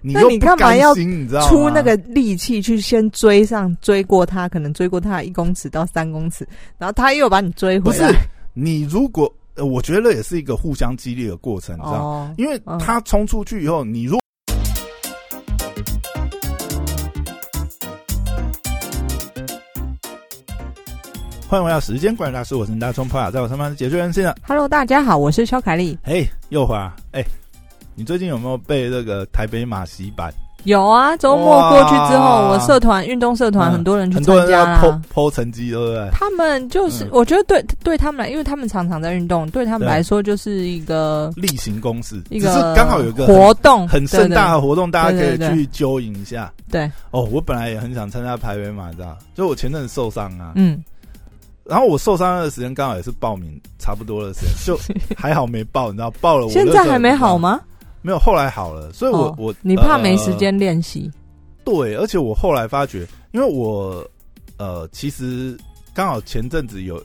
那你干嘛甘要心，你知道吗？出那个力气去先追上，追过他，可能追过他一公尺到三公尺，然后他又把你追回来不是。你如果，呃我觉得也是一个互相激励的过程，你知道吗？哦，因为嗯他冲出去以后，你如果欢迎回到时间管理大师，我是大冲泡在我身旁是解决人性的。Hello，大家好，我是肖凯丽。嘿，又华，哎，你最近有没有被这个台北马洗版？有啊，周末过去之后，我社团运动社团嗯很多人去很多人要参加啦。剖剖成绩，对不对？他们就是，嗯我觉得对对他们来，因为他们常常在运动，对他们来说就是一个例行公事，一个是刚好有一个活动，很盛大的活动，大家可以去揪引一下。对。对，哦，我本来也很想参加台北马，知道？就我前阵子受伤啊，嗯，然后我受伤的时间刚好也是报名差不多的时间，就 还好没报，你知道？报了我现在还没好吗？没有，后来好了，所以我、哦我你怕没呃时间练习？对，而且我后来发觉，因为我呃，其实刚好前阵子有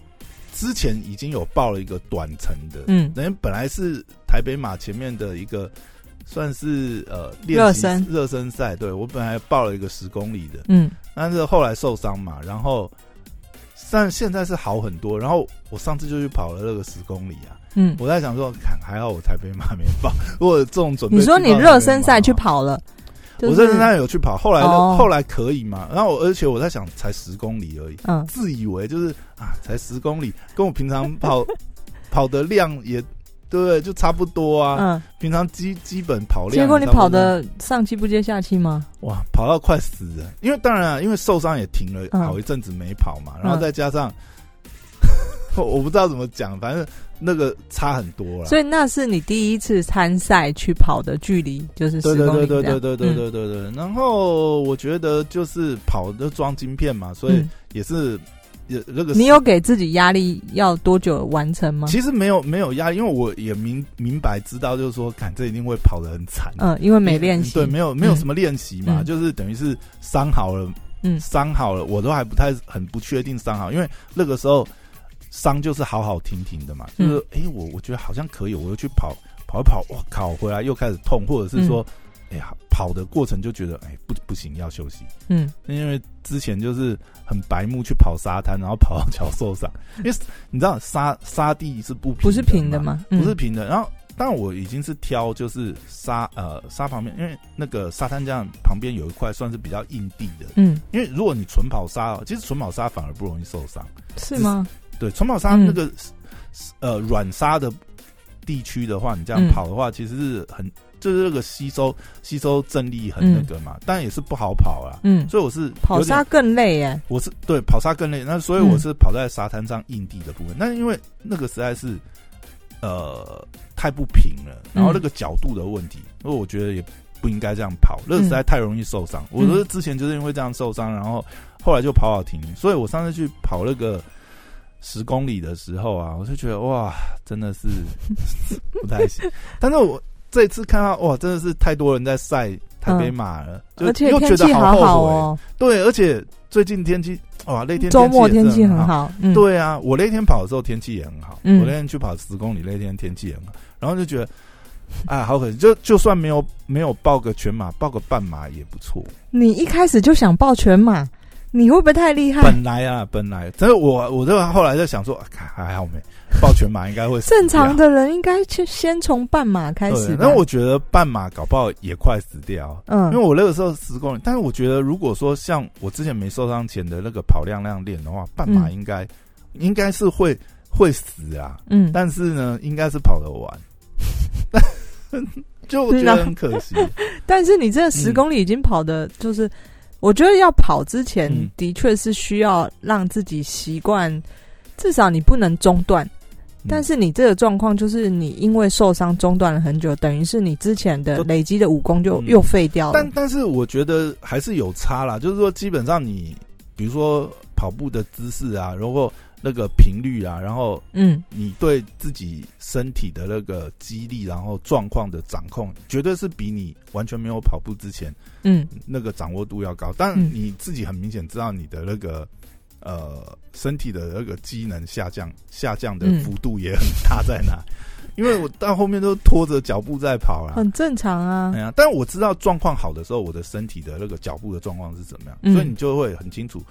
之前已经有报了一个短程的，嗯。人家本来是台北马前面的一个算是呃热身。热身赛，对我本来报了一个十公里的，嗯，但是后来受伤嘛，然后但现在是好很多，然后我上次就去跑了那个十公里啊，嗯，我在想说，看还好我台北马没报，如果这种准备，你说你热身赛去跑。了，就是我热身赛有去跑，后来、哦后来可以嘛？然后我而且我在想，才十公里而已，嗯，自以为就是啊，才十公里，跟我平常跑 跑的量也对？就差不多啊。嗯，平常基基本跑量，结果你跑的上气不接下气吗？哇，跑到快死了。因为当然啊，因为受伤也停了嗯好一阵子没跑嘛，然后嗯再加上、我不知道怎么讲，反正那个差很多了。所以那是你第一次参赛去跑的距离，就是对对对对对对对对对对。然后我觉得就是跑的装晶片嘛，所以嗯也是也那个你有给自己压力要多久完成吗？其实没有没有压力，因为我也明明白知道，就是说，看这一定会跑得很惨。嗯，因为没练习，对，没有没有什么练习嘛，嗯就是等于是伤好了，嗯伤好了，我都还不太很不确定伤好，因为那个时候伤就是好好停停的嘛，嗯就是哎，我我觉得好像可以，我又去跑跑一跑，哇靠，回来又开始痛，或者是说，哎呀、跑的过程就觉得，哎，不不行，要休息，嗯因为之前就是很白目去跑沙滩，然后跑到脚受伤，因为你知道沙沙地是不平不是平的嘛，吗？嗯不是平的。然后，但我已经是挑就是沙呃沙旁边，因为那个沙滩这样旁边有一块算是比较硬地的。嗯，因为如果你纯跑沙，其实纯跑沙反而不容易受伤。是吗？对，纯跑沙嗯那个、呃软沙的地区的话，你这样嗯跑的话，其实是很就是那个吸收吸收正力很那个嘛，但也是不好跑啊。嗯，所以我是跑沙更累耶。我是对跑沙更累，那所以嗯我是跑在沙滩上硬地的部分。那、因为那个实在是呃太不平了，然后那个角度的问题，所以我觉得也不应该这样跑，那个实在太容易受伤。我是之前就是因为这样受伤，然后后来就跑跑停，所以我上次去跑那个十公里的时候啊，我就觉得哇，真的是 不太行。但是我这次看到哇，真的是太多人在晒台北马了，就觉得好后悔。好哦，对，而且最近天气哇，那天周末天气很。很好。嗯，对啊，我那天跑的时候天气也很好，嗯我那天去跑十公里，那天天气也很好，然后就觉得，哎，好可惜，就就算没有没有报个全马，报个半马也不错。你一开始就想报全马，你会不会太厉害？本来啊，本来，但是我我就后来在想说，还好没抱全马，应该会死正常。的人应该去先从半马开始。那我觉得半马搞不好也快死掉，嗯，因为我那个时候十公里，但是我觉得如果说像我之前没受伤前的那个跑量量练的话，半马嗯应该、应该是会会死啊，嗯，但是呢，应该是跑得完，就我觉得很可惜。但是你这十公里已经跑的，就是、我觉得要跑之前嗯，的确是需要让自己习惯，至少你不能中断。嗯但是你这个状况就是你因为受伤中断了很久，等于是你之前的累积的武功就嗯又废掉了。但但是我觉得还是有差啦，就是说基本上你比如说跑步的姿势啊，然后那个频率啊，然后嗯你对自己身体的那个肌力，然后状况的掌控，绝对是比你完全没有跑步之前嗯那个掌握度要高。但嗯你自己很明显知道你的那个呃身体的那个机能下降，下降的嗯幅度也很大在哪。因为我到后面都拖着脚步在跑啊。很正常啊哎。呀，但我知道状况好的时候，我的身体的那个脚步的状况是怎么样，嗯所以你就会很清楚。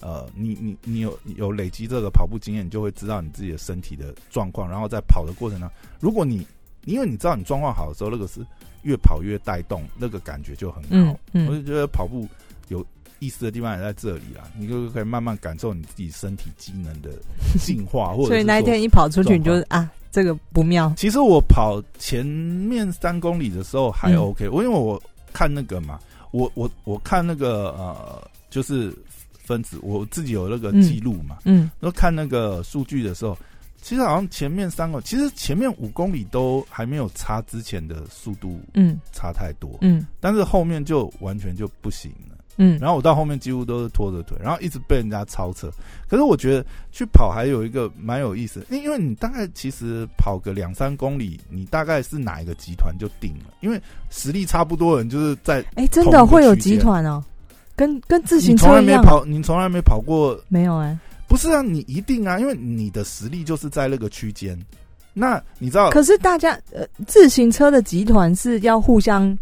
呃，你你你有有累积这个跑步经验，你就会知道你自己的身体的状况，然后在跑的过程中，如果你因为你知道你状况好的时候，那个是越跑越带动，那个感觉就很好。嗯嗯我就觉得跑步有意思的地方也在这里啦，你就可以慢慢感受你自己身体机能的进化，或者 所以那一天一跑出去，你就是啊，这个不妙。其实我跑前面三公里的时候还嗯 OK，、我因为我看那个嘛，我我我看那个呃，就是分子，我自己有那个记录嘛，嗯。然后看那个数据的时候，其实好像前面三个，其实前面五公里都还没有差之前的速度嗯。差太多，嗯。但是后面就完全就不行了。嗯，然后我到后面几乎都是拖着腿，然后一直被人家超车。可是我觉得去跑还有一个蛮有意思，因因为你大概其实跑个两三公里，你大概是哪一个集团就定了，因为实力差不多的人就是在哎，真的会有集团哦，跟跟自你行从来车一样。没跑，你从来没跑过，没有哎，不是啊？你一定啊，因为你的实力就是在那个区间。那你知道，可是大家呃，自行车的集团是要互相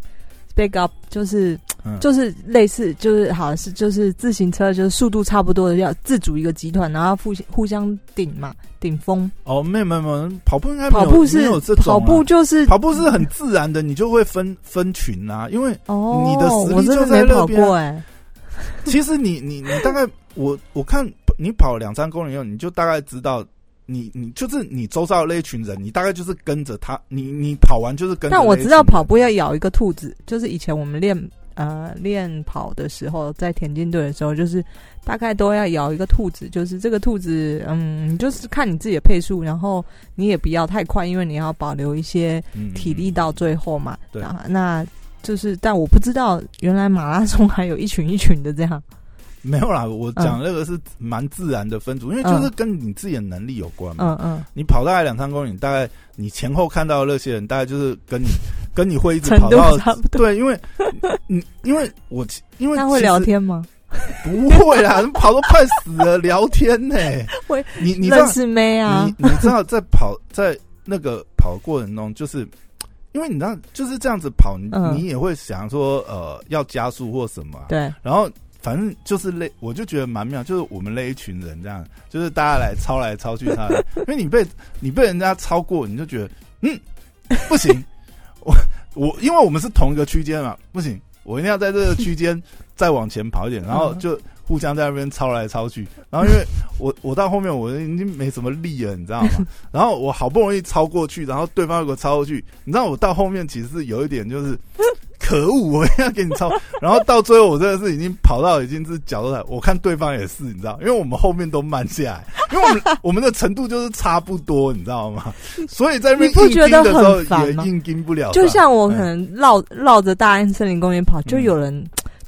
back up，就是嗯就是类似，就是好像是就是自行车就是速度差不多的，要自主一个集团，然后互互相顶嘛，顶峰。哦，没有没有没有，跑步应该跑步是有这种啊跑步就是跑步是很自然的，你就会分分群啊，因为哦，你的实力就在没跑那边啊过哎，其实你你你大概我我看你跑两三公里以后，你就大概知道你你就是你周遭的那一群人，你大概就是跟着他，你你跑完就是跟。但我知道跑步要咬一个兔子，就是以前我们练呃练跑的时候，在田径队的时候，就是大概都要咬一个兔子，就是这个兔子，嗯，就是看你自己的配速，然后你也不要太快，因为你要保留一些嗯体力到最后嘛。对啊，那就是，但我不知道原来马拉松还有一群一群的这样。没有啦，我讲那个是蛮自然的分组，因为就是跟你自己的能力有关嘛。嗯嗯，你跑大概两三公里，大概你前后看到的那些人，大概就是跟你 跟你会一直跑到差不多。对，因为你因为我因为他会聊天吗？不会啦，跑都快死了，聊天呢、会你你认识妹啊你？你知道在跑在那个跑的过程中，就是因为你知道就是这样子跑，你、嗯。你也会想说呃要加速或什么、啊，对，然后反正就是那我就觉得蛮妙，就是我们那一群人这样，就是大家来抄来抄去他，因为你被 你被人家超过，你就觉得嗯不行，我我因为我们是同一个区间嘛，不行，我一定要在这个区间再往前跑一点，然后嗯就互相在那边抄来抄去，然后因为我我到后面我已经没什么力了，你知道吗？然后我好不容易超过去，然后对方又给我超过去，你知道我到后面其实是有一点就是。可恶！我要给你抄，然后到最后我真的是已经跑到已经是脚都在，我看对方也是，你知道，因为我们后面都慢下来，因为我们我们的程度就是差不多，你知道吗？所以在那边不硬盯的时候很也硬盯不了，就像我可哎能绕绕着大安森林公园跑，就嗯有人，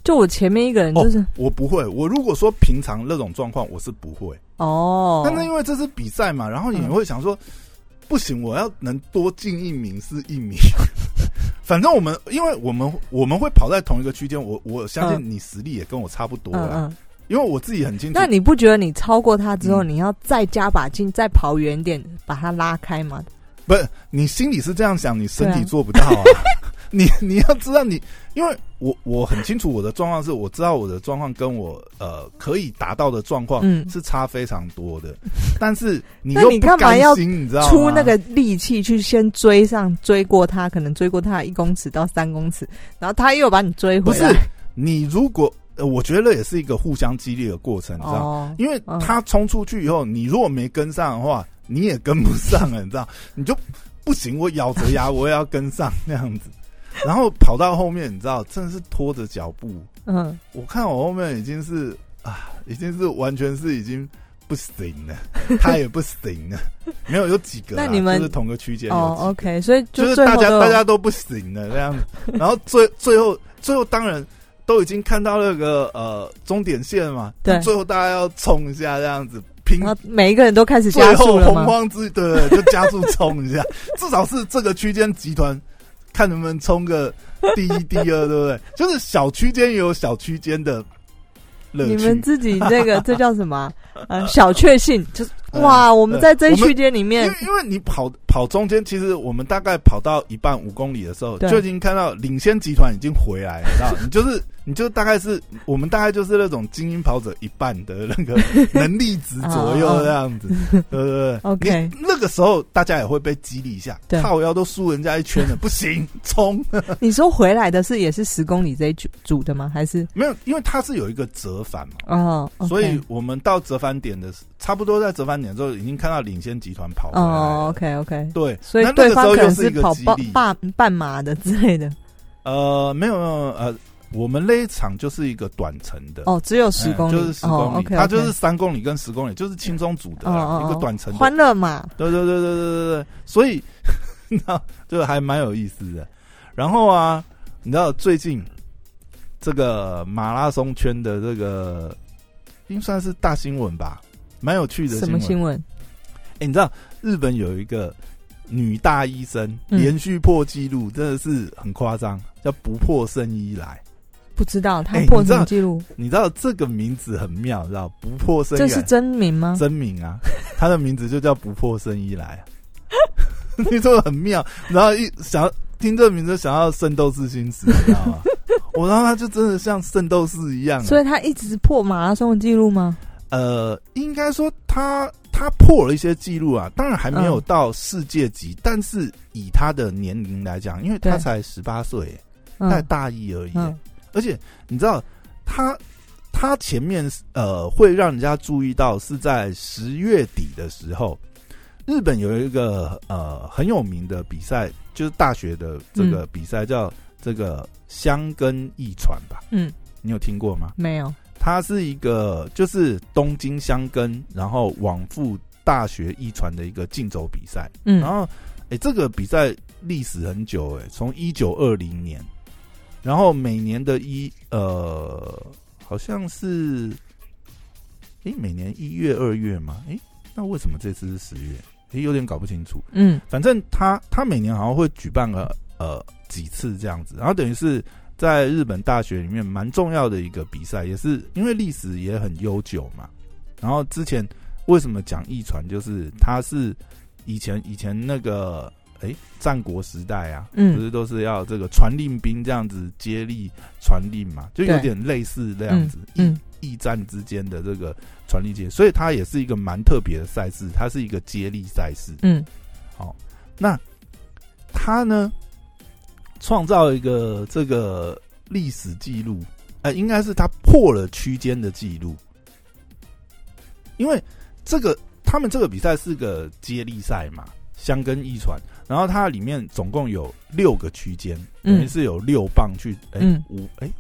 就我前面一个人就是我不会，我如果说平常那种状况我是不会，哦，但是因为这是比赛嘛，然后你嗯会想说，不行，我要能多进一名是一名。反正我们，因为我们我们会跑在同一个区间，我我相信你实力也跟我差不多嗯啦，嗯，因为我自己很清楚那。你不觉得你超过他之后，嗯你要再加把劲，再跑远点，把他拉开吗？不是你心里是这样想，你身体做不到啊。你 你要知道你，因为我我很清楚我的状况是，我知道我的状况跟我呃可以达到的状况嗯是差非常多的，但是你又不甘干嘛要心，你知道？出那个力气去先追上，追过他，可能追过他一公尺到三公尺，然后他又把你追回来不是。你如果呃，我觉得也是一个互相激励的过程，你知道？哦，因为嗯他冲出去以后，你如果没跟上的话，你也跟不上了，你知道？你就不行，我咬着牙我也要跟上那样子。然后跑到后面，你知道，真的是拖着脚步。嗯，我看我后面已经是啊，已经是完全是已经不行了，他也不行了。没有有几个啦，那你们就是同个区间有哦，OK，所以就是大家大家都不行了这样子，然后最最后最后当然都已经看到那个呃终点线嘛，对最后大家要冲一下这样子，拼然后每一个人都开始加速洪速了吗？荒之对对，对就加速冲一下，至少是这个区间集团看能不能冲个第一、第二，对不对？就是小区间也有小区间的乐趣。你们自己这个这叫什么啊？呃，小确幸，就是嗯哇，我们在这一区间里面因为，因为你跑跑中间，其实我们大概跑到一半五公里的时候，就已经看到领先集团已经回来了，你知道？你就是，你就大概是我们大概就是那种精英跑者一半的那个能力值左右这样子，对不对 OK 那个时候大家也会被激励一下，对靠腰都输人家一圈了，不行，冲！你说回来的是也是十公里这一组组的吗？还是没有，因为它是有一个折返嘛。哦所以我们到折返点的，差不多在折返点之后，已经看到领先集团跑哦，OK OK，对，所以对方可能是跑半。半半马的之类的。呃，没有没有呃，我们那一场就是一个短程的，哦，只有十公里，哎就是十公哦里它就是三公里跟十公里，就是轻松组的一个短程。欢乐嘛，对对对对对对对，所以 那就还蛮有意思的。然后啊，你知道最近这个马拉松圈的这个应算是大新闻吧，蛮有趣的什么新闻。哎、你知道日本有一个女大医生嗯连续破纪录，真的是很夸张，叫不破圣衣来。不知道她破什么记录？你知道这个名字很妙，知道不破圣衣这是真名吗？真名啊，她的名字就叫不破圣衣来。你说很妙，然后一想听这个名字，想要圣斗士星矢，你知道吗？我然后他就真的像圣斗士一样啊，所以他一直破马拉松的记录吗？呃，应该说他他破了一些记录啊，当然还没有到世界级，但是以他的年龄来讲，因为他才十八岁，他才嗯大一而已，嗯。而且你知道他他前面呃会让人家注意到是在十月底的时候，日本有一个呃很有名的比赛，就是大学的这个比赛叫这个香根一传吧，嗯，你有听过吗？没有，它是一个就是东京箱根，然后往复大学一传的一个竞走比赛。嗯然后，哎、这个比赛历史很久、哎，从一九二零年，然后每年的一呃，好像是，哎、每年一月、二月嘛，哎、那为什么这次是十月？哎、有点搞不清楚。嗯反正他他每年好像会举办个呃几次这样子，然后等于是在日本大学里面蛮重要的一个比赛，也是因为历史也很悠久嘛。然后之前为什么讲义传，就是它是以前以前那个哎战国时代啊，不嗯是都是要这个传令兵这样子接力传令嘛，就有点类似这样子。嗯驿站之间的这个传力接，所以它也是一个蛮特别的赛事，它是一个接力赛事。嗯好，那它呢创造一个这个历史记录，呃，应该是他破了区间的记录，因为这个他们这个比赛是个接力赛嘛，相根一传，然后它里面总共有六个区间，等于嗯是有六棒去，哎、嗯。五哎。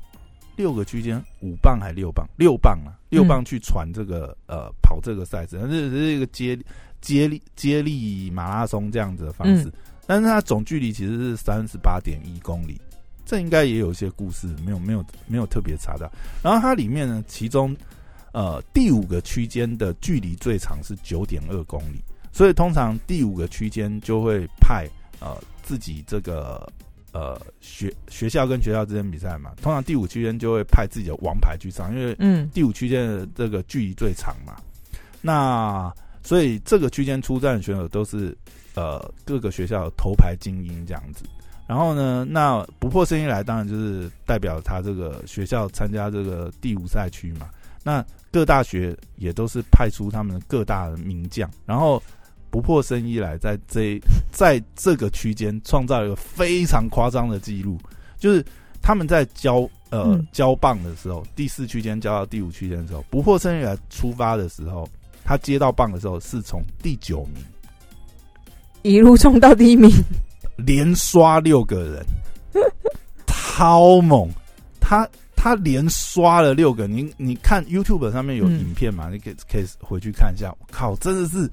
六个区间，五棒还六棒？六棒啊，六嗯棒去传这个、呃跑这个赛事，这是一个接接力接力马拉松这样子的方式，嗯但是它总距离其实是三十八点一公里，这应该也有一些故事，没有没有没有特别查到。然后它里面呢，其中呃第五个区间的距离最长是九点二公里，所以通常第五个区间就会派呃自己这个呃学学校跟学校之间比赛嘛，通常第五区间就会派自己的王牌去上，因为嗯第五区间的这个距离最长嘛，那所以这个区间出战的选手都是呃各个学校头牌精英这样子。然后呢，那不破声音来，当然就是代表他这个学校参加这个第五赛区嘛。那各大学也都是派出他们各大的名将，然后不破声音来，在这 在这个区间创造一个非常夸张的记录，就是他们在交呃、嗯交棒的时候，第四区间交到第五区间的时候，不破声音来出发的时候，他接到棒的时候是从第九名。一路冲到第一名，连刷六个人，超猛！他他连刷了六个，你你看 YouTube 上面有嗯影片嘛？你可以可以回去看一下。我靠，真的是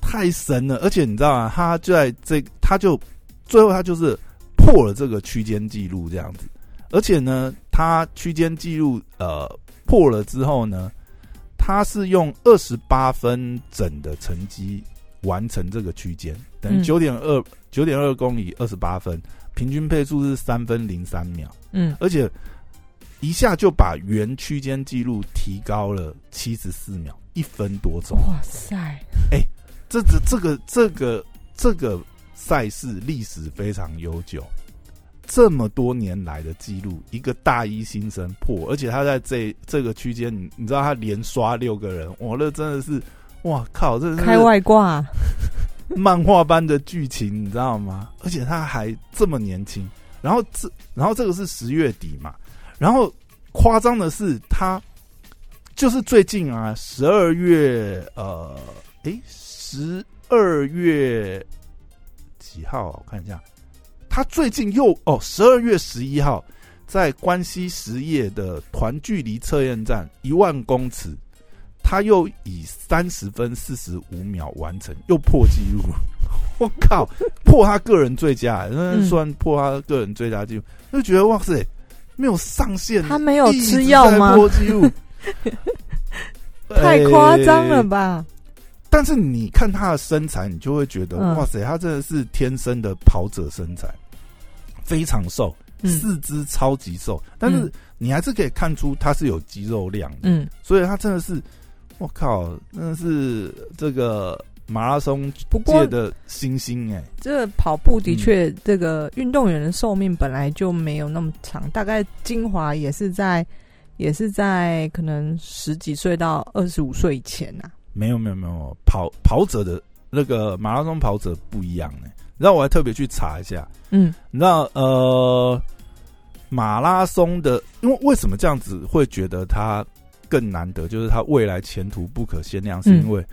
太神了！而且你知道吗？他就在这，他就最后他就是破了这个区间记录这样子。而且呢，他区间记录呃破了之后呢，他是用二十八分整的成绩完成这个区间，等九点二九点二公里二十八分，平均配速是三分零三秒，嗯。而且一下就把原区间记录提高了七十四秒，一分多钟。哇塞，哎这这这个这个这个赛事历史非常悠久，这么多年来的记录，一个大一新生破，而且他在这这个区间，你你知道他连刷六个人，哇，那真的是，哇靠，这是开外挂，漫画般的剧情，你知道吗？而且他还这么年轻，然后这然后这个是十月底嘛，然后夸张的是他就是最近啊，十二月呃，诶，十二月几号？我看一下。他最近又哦，十二月十一号在关西实业的团距离测验站一万公尺，他又以三十分四十五秒完成，又破纪录。我靠，破他个人最佳，那算破他个人最佳纪录，就觉得哇塞，没有上限，他没有吃药吗？破纪录，太夸张了吧！但是你看他的身材，你就会觉得哇塞，他真的是天生的跑者身材。非常瘦，四肢超级瘦，但是你还是可以看出他是有肌肉量的，嗯，所以他真的是，我靠，那是这个马拉松界的星星哎。这跑步的确，这个运动员的寿命本来就没有那么长，大概精华也是在，也是在可能十几岁到二十五岁以前呐。没有没有没有，跑跑者的那个马拉松跑者不一样哎。然后我还特别去查一下，嗯，你知道呃，马拉松的，因为为什么这样子会觉得它更难得？就是它未来前途不可限量，是因为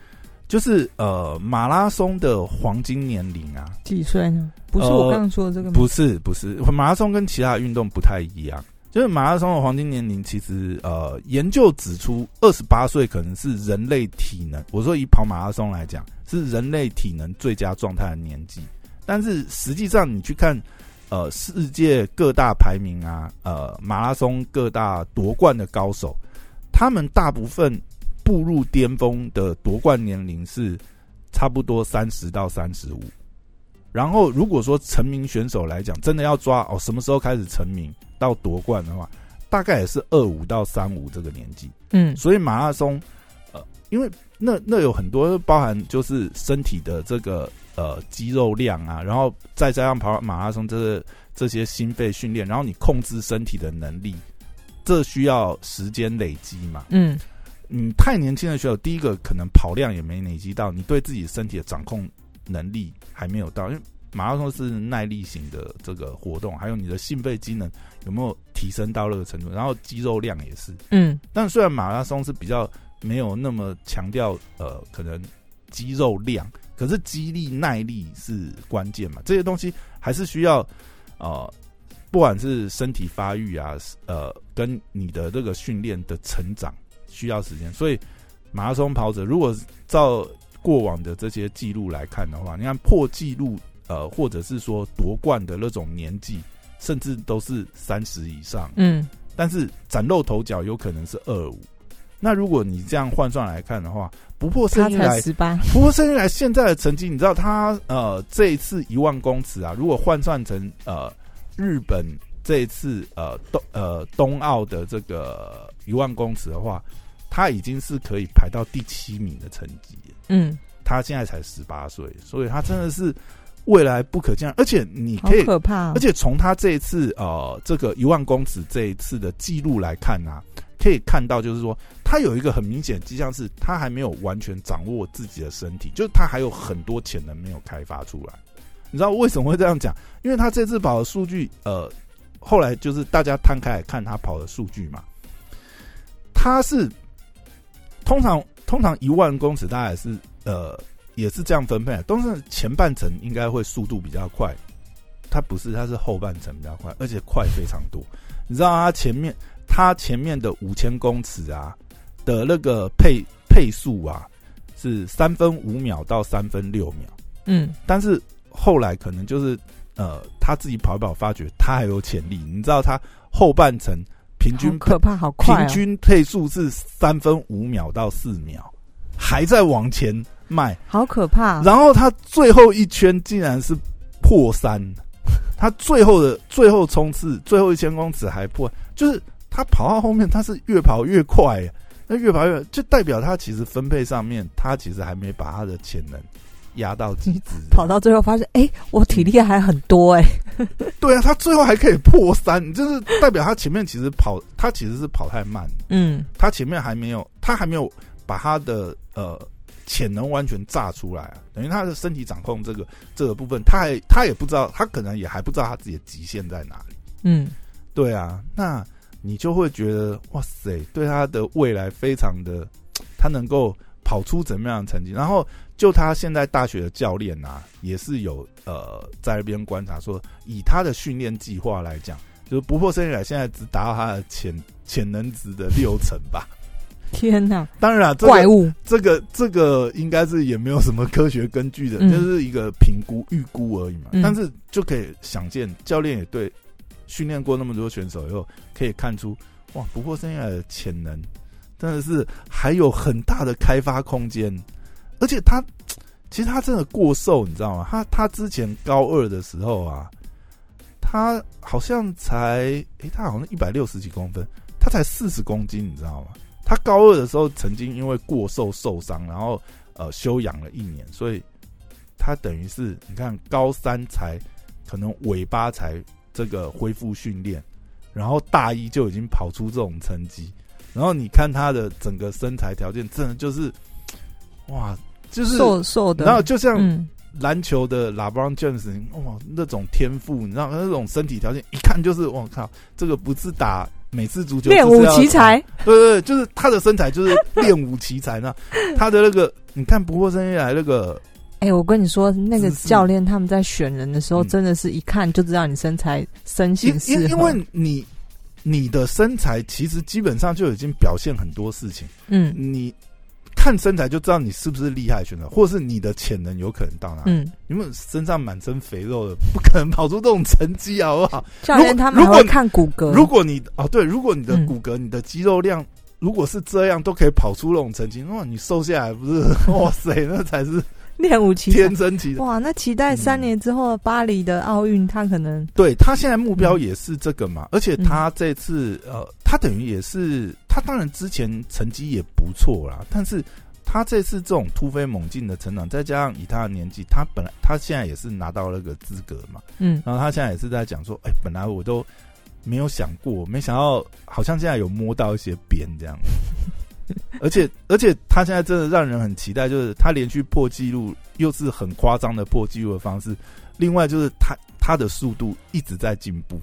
就是呃，马拉松的黄金年龄啊，几岁呢？不是我刚刚说的这个，不是不是，马拉松跟其他运动不太一样，就是马拉松的黄金年龄，其实呃，研究指出，二十八岁可能是人类体能，我说以跑马拉松来讲，是人类体能最佳状态的年纪。但是实际上，你去看，呃，世界各大排名啊，呃，马拉松各大夺冠的高手，他们大部分步入巅峰的夺冠年龄是差不多三十到三十五。然后，如果说成名选手来讲，真的要抓哦，什么时候开始成名到夺冠的话，大概也是二五到三五这个年纪。嗯，所以马拉松，呃，因为那那有很多包含就是身体的这个。呃，肌肉量啊，然后再加上跑马拉松，这这些心肺训练，然后你控制身体的能力，这需要时间累积嘛？嗯，你太年轻的时候，第一个可能跑量也没累积到，你对自己身体的掌控能力还没有到，因为马拉松是耐力型的这个活动，还有你的心肺机能有没有提升到那个程度，然后肌肉量也是，嗯，但虽然马拉松是比较没有那么强调呃，可能肌肉量。可是肌力耐力是关键嘛？这些东西还是需要，呃，不管是身体发育啊，呃，跟你的这个训练的成长需要时间。所以马拉松跑者如果照过往的这些记录来看的话，你看破纪录，呃，或者是说夺冠的那种年纪，甚至都是三十以上。嗯，但是崭露头角有可能是二五。那如果你这样换算来看的话，不破圣经来，不破圣经来现在的成绩，你知道他呃这一次一万公尺啊，如果换算成呃日本这一次呃冬呃冬奥的这个一万公尺的话，他已经是可以排到第七名的成绩。嗯，他现在才十八岁，所以他真的是未来不可见。而且你可以可怕，而且从他这一次呃这个一万公尺这一次的记录来看啊。可以看到，就是说，他有一个很明显迹象，是他还没有完全掌握自己的身体，就是他还有很多潜能没有开发出来。你知道为什么会这样讲？因为他这次跑的数据，呃，后来就是大家摊开来看他跑的数据嘛，他是通常通常一万公尺，大概是呃也是这样分配，都是前半程应该会速度比较快，他不是，他是后半程比较快，而且快非常多。你知道他前面。他前面的五千公尺啊的那个配配速啊是三分五秒到三分六秒，嗯，但是后来可能就是呃他自己跑一跑，发觉他还有潜力。你知道他后半程平均可怕好快，平均配速是三分五秒到四秒，还在往前迈，好可怕。然后他最后一圈竟然是破三，他最后的最后冲刺最后一千公尺还破，就是。他跑到后面，他是越跑越快，那越跑越就代表他其实分配上面，他其实还没把他的潜能压到极致，跑到最后发现，哎，我体力还很多哎。对啊，他最后还可以破三，就是代表他前面其实跑，他其实是跑太慢。嗯，他前面还没有，他还没有把他的呃潜能完全炸出来啊。等于他的身体掌控这个这个部分，他还他也不知道，他可能也还不知道他自己的极限在哪里。嗯，对啊，那你就会觉得哇塞，对他的未来非常的，他能够跑出怎么样的成绩？然后就他现在大学的教练啊，也是有呃在那边观察说，以他的训练计划来讲，就是不破生以来现在只达到他的潜潜能值的六成吧。天哪！当然，怪物这个这个应该是也没有什么科学根据的，就是一个评估预估而已嘛。但是就可以想见，教练也对训练过那么多选手以后，可以看出哇，不破生涯的潜能真的是还有很大的开发空间。而且他其实他真的过瘦，你知道吗？他他之前高二的时候啊，他好像才诶，他好像一百六十几公分，他才四十公斤，你知道吗？他高二的时候曾经因为过瘦受伤，然后呃休养了一年，所以他等于是你看高三才可能尾巴才这个恢复训练，然后大一就已经跑出这种成绩，然后你看他的整个身材条件，真的就是哇，就是瘦瘦的，然后就像篮球的 LeBron James，哇那种天赋，你知道那种身体条件，一看就是我靠，这个不是打。每次足球练武奇才，对对，就是他的身材就是练武奇才 呢。他的那个，你看不过生下来那个，哎，我跟你说，那个教练他们在选人的时候，真的是一看就知道你身材身形是因为你你的身材其实基本上就已经表现很多事情。嗯，你。看身材就知道你是不是厉害选手，或是你的潜能有可能到哪？嗯，因为身上满身肥肉的，不可能跑出这种成绩，好不好？教练他们会看骨骼。如果你哦，对，如果你的骨骼、你的肌肉量如果是这样，都可以跑出那种成绩，哇，你瘦下来不是？哇塞，那才是练武奇天生奇哇，那期待三年之后巴黎的奥运，他可能对他现在目标也是这个嘛？而且他这次呃，他等于也是。他当然之前成绩也不错啦，但是他这次这种突飞猛进的成长，再加上以他的年纪，他本来他现在也是拿到那个资格嘛，嗯，然后他现在也是在讲说，哎，本来我都没有想过，没想到好像现在有摸到一些边这样，而且而且他现在真的让人很期待，就是他连续破纪录，又是很夸张的破纪录的方式，另外就是他他的速度一直在进步。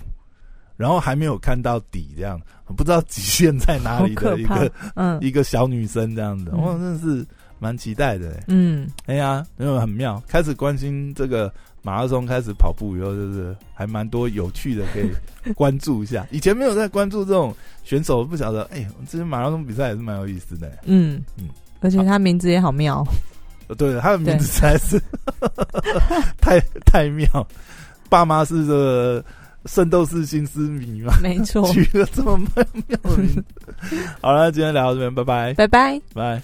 然后还没有看到底，这样不知道极限在哪里的一个，嗯，一个小女生这样子，我真的是蛮期待的。嗯，哎呀，因为很妙，开始关心这个马拉松，开始跑步以后，就是还蛮多有趣的可以关注一下。以前没有在关注这种选手，不晓得，哎，这些马拉松比赛也是蛮有意思的。嗯嗯，而且他名字也好妙。对，他的名字实在是 太太妙，爸妈是这个。圣斗士星矢迷嘛，没错，取了这么妙的名字。好了，今天聊到这边，拜拜，拜拜，拜。